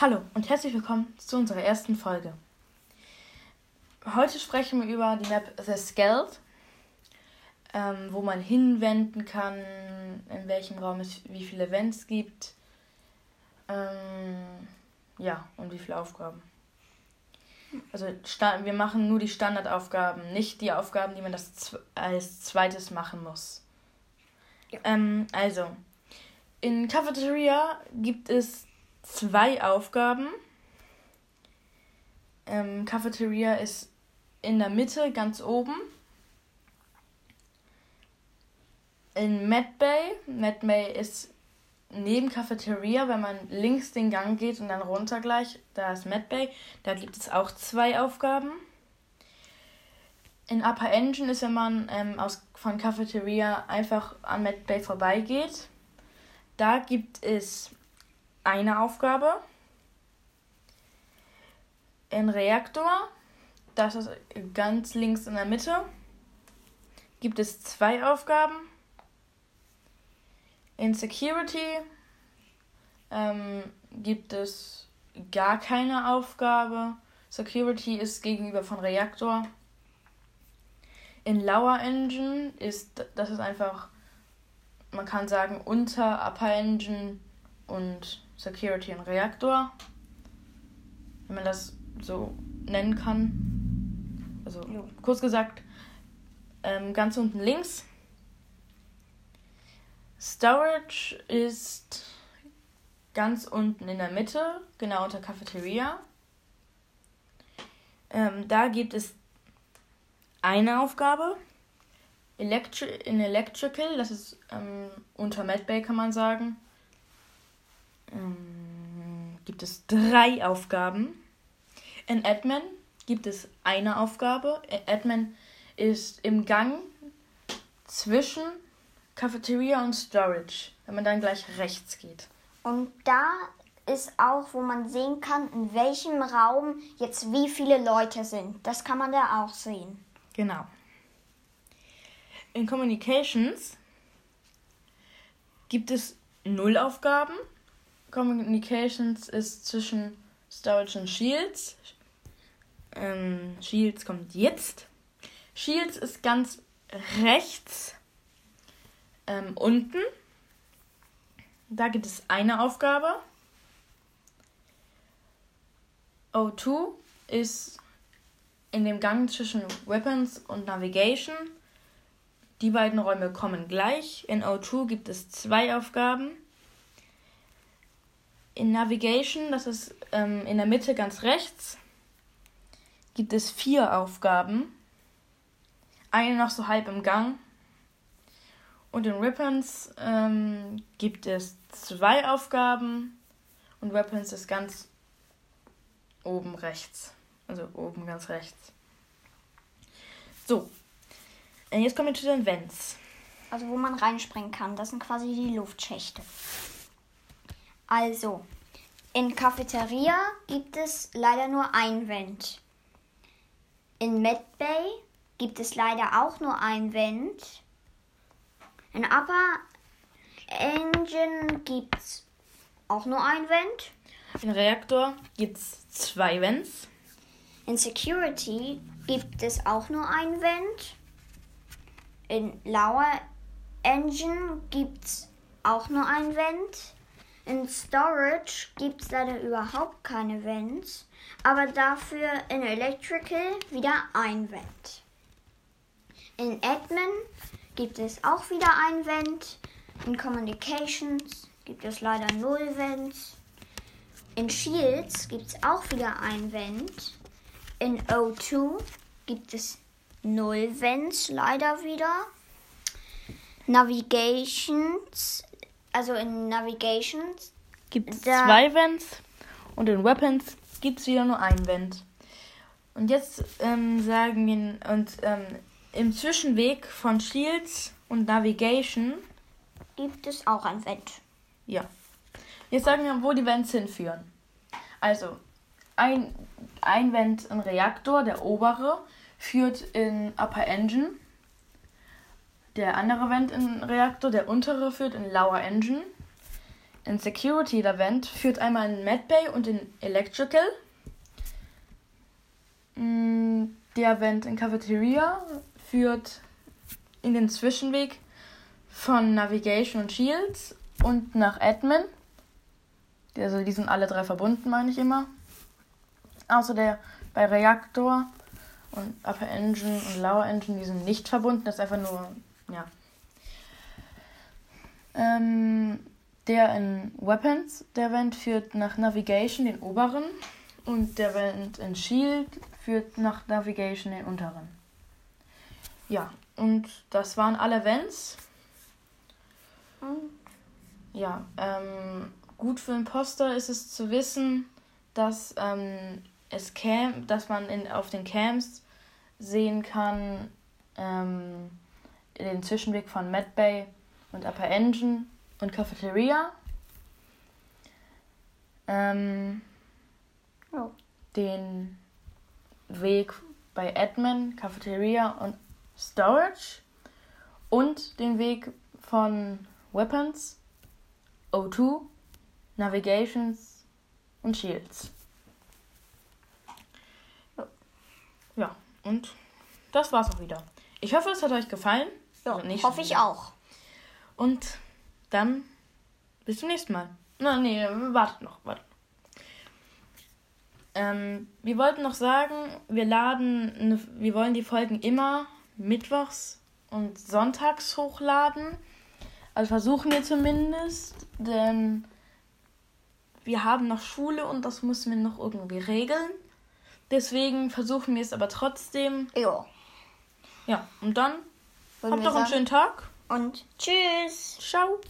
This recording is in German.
Hallo und herzlich willkommen zu unserer ersten Folge. Heute sprechen wir über die Map The Skeld, ähm, wo man hinwenden kann, in welchem Raum es wie viele Events gibt. Ähm, ja, und wie viele Aufgaben. Also wir machen nur die Standardaufgaben, nicht die Aufgaben, die man das als zweites machen muss. Ja. Ähm, also, in Cafeteria gibt es zwei Aufgaben. Ähm, Cafeteria ist in der Mitte, ganz oben. In Medbay, Medbay ist neben Cafeteria, wenn man links den Gang geht und dann runter gleich, da ist Medbay, da gibt es auch zwei Aufgaben. In Upper Engine ist, wenn man ähm, aus, von Cafeteria einfach an Medbay vorbeigeht. Da gibt es eine Aufgabe. In Reaktor, das ist ganz links in der Mitte, gibt es zwei Aufgaben. In Security ähm, gibt es gar keine Aufgabe. Security ist gegenüber von Reaktor. In Lower Engine ist das ist einfach, man kann sagen, unter Upper Engine und Security und Reaktor. Wenn man das so nennen kann. Also jo. kurz gesagt, ähm, ganz unten links. Storage ist ganz unten in der Mitte, genau unter Cafeteria. Ähm, da gibt es eine Aufgabe. Electri in Electrical, das ist ähm, unter Medbay kann man sagen ähm, gibt es drei Aufgaben. In Admin gibt es eine Aufgabe. Admin ist im Gang zwischen Cafeteria und Storage, wenn man dann gleich rechts geht. Und da ist auch, wo man sehen kann, in welchem Raum jetzt wie viele Leute sind. Das kann man da auch sehen. Genau. In Communications gibt es null Aufgaben. Communications ist zwischen Storage und Shields. Ähm, Shields kommt jetzt. Shields ist ganz rechts ähm, unten. Da gibt es eine Aufgabe. O2 ist in dem Gang zwischen Weapons und Navigation. Die beiden Räume kommen gleich. In O2 gibt es zwei Aufgaben in Navigation, das ist ähm, in der Mitte ganz rechts, gibt es vier Aufgaben. Eine noch so halb im Gang. Und in Weapons ähm, gibt es zwei Aufgaben. Und Weapons ist ganz oben rechts. Also oben ganz rechts. So. Jetzt kommen wir zu den Vents. Also wo man reinspringen kann. Das sind quasi die Luftschächte. Also, in Cafeteria gibt es leider nur ein Vent. In Medbay gibt es leider auch nur ein Vent. In Upper Engine gibt es auch nur ein Vent. In Reaktor gibt es zwei Vents. In Security gibt es auch nur ein Vent. In Lower Engine gibt es auch nur ein Vent. In Storage gibt es leider überhaupt keine Vents, aber dafür in Electrical wieder ein Vent. In Admin gibt es auch wieder ein Vent. In Communications gibt es leider null Vents. In Shields gibt es auch wieder ein Vent. In O2 gibt es null Vents leider wieder. Navigations also in Navigations gibt es zwei Vents und in Weapons gibt es wieder nur ein Vent. Und jetzt ähm, sagen wir, und ähm, im Zwischenweg von Shields und Navigation gibt es auch ein Vent. Ja. Jetzt sagen wir, wo die Vents hinführen. Also, ein, ein Vent im Reaktor, der obere, führt in Upper Engine der andere Vent in Reaktor, der untere führt in Lower Engine. in Security Event führt einmal in Medbay und in Electrical. Mm, Der Event in Cafeteria führt in den Zwischenweg von Navigation und Shields und nach Admin. Also die sind alle drei verbunden, meine ich immer. Außer der bei Reaktor und Upper Engine und Lower Engine, die sind nicht verbunden. Das ist einfach nur, ja. Ähm, der in Weapons, der Vent führt nach Navigation, den oberen. Und der Vent in Shield führt nach Navigation, den unteren. Ja, und das waren alle Vents. Ja, ähm, gut für Imposter ist es zu wissen, dass ähm, es Cam, dass man in, auf den Camps sehen kann, ähm, den Zwischenweg von Medbay und Upper Engine und Cafeteria. Ähm, Ja. Den Weg bei Admin, Cafeteria und Storage und den Weg von Weapons, O2, Navigations und Shields. Ja, und das war's auch wieder. Ich hoffe, es hat euch gefallen. Ja, nicht hoffe ich auch. Und dann bis zum nächsten Mal. Na, nee, wartet noch, wartet. Ähm, wir wollten noch sagen, wir laden, eine, wir wollen die Folgen immer mittwochs und sonntags hochladen. Also versuchen wir zumindest, denn wir haben noch Schule und das müssen wir noch irgendwie regeln. Deswegen versuchen wir es aber trotzdem. Ja. Ja, und dann habt noch einen schönen Tag. Und tschüss. Ciao.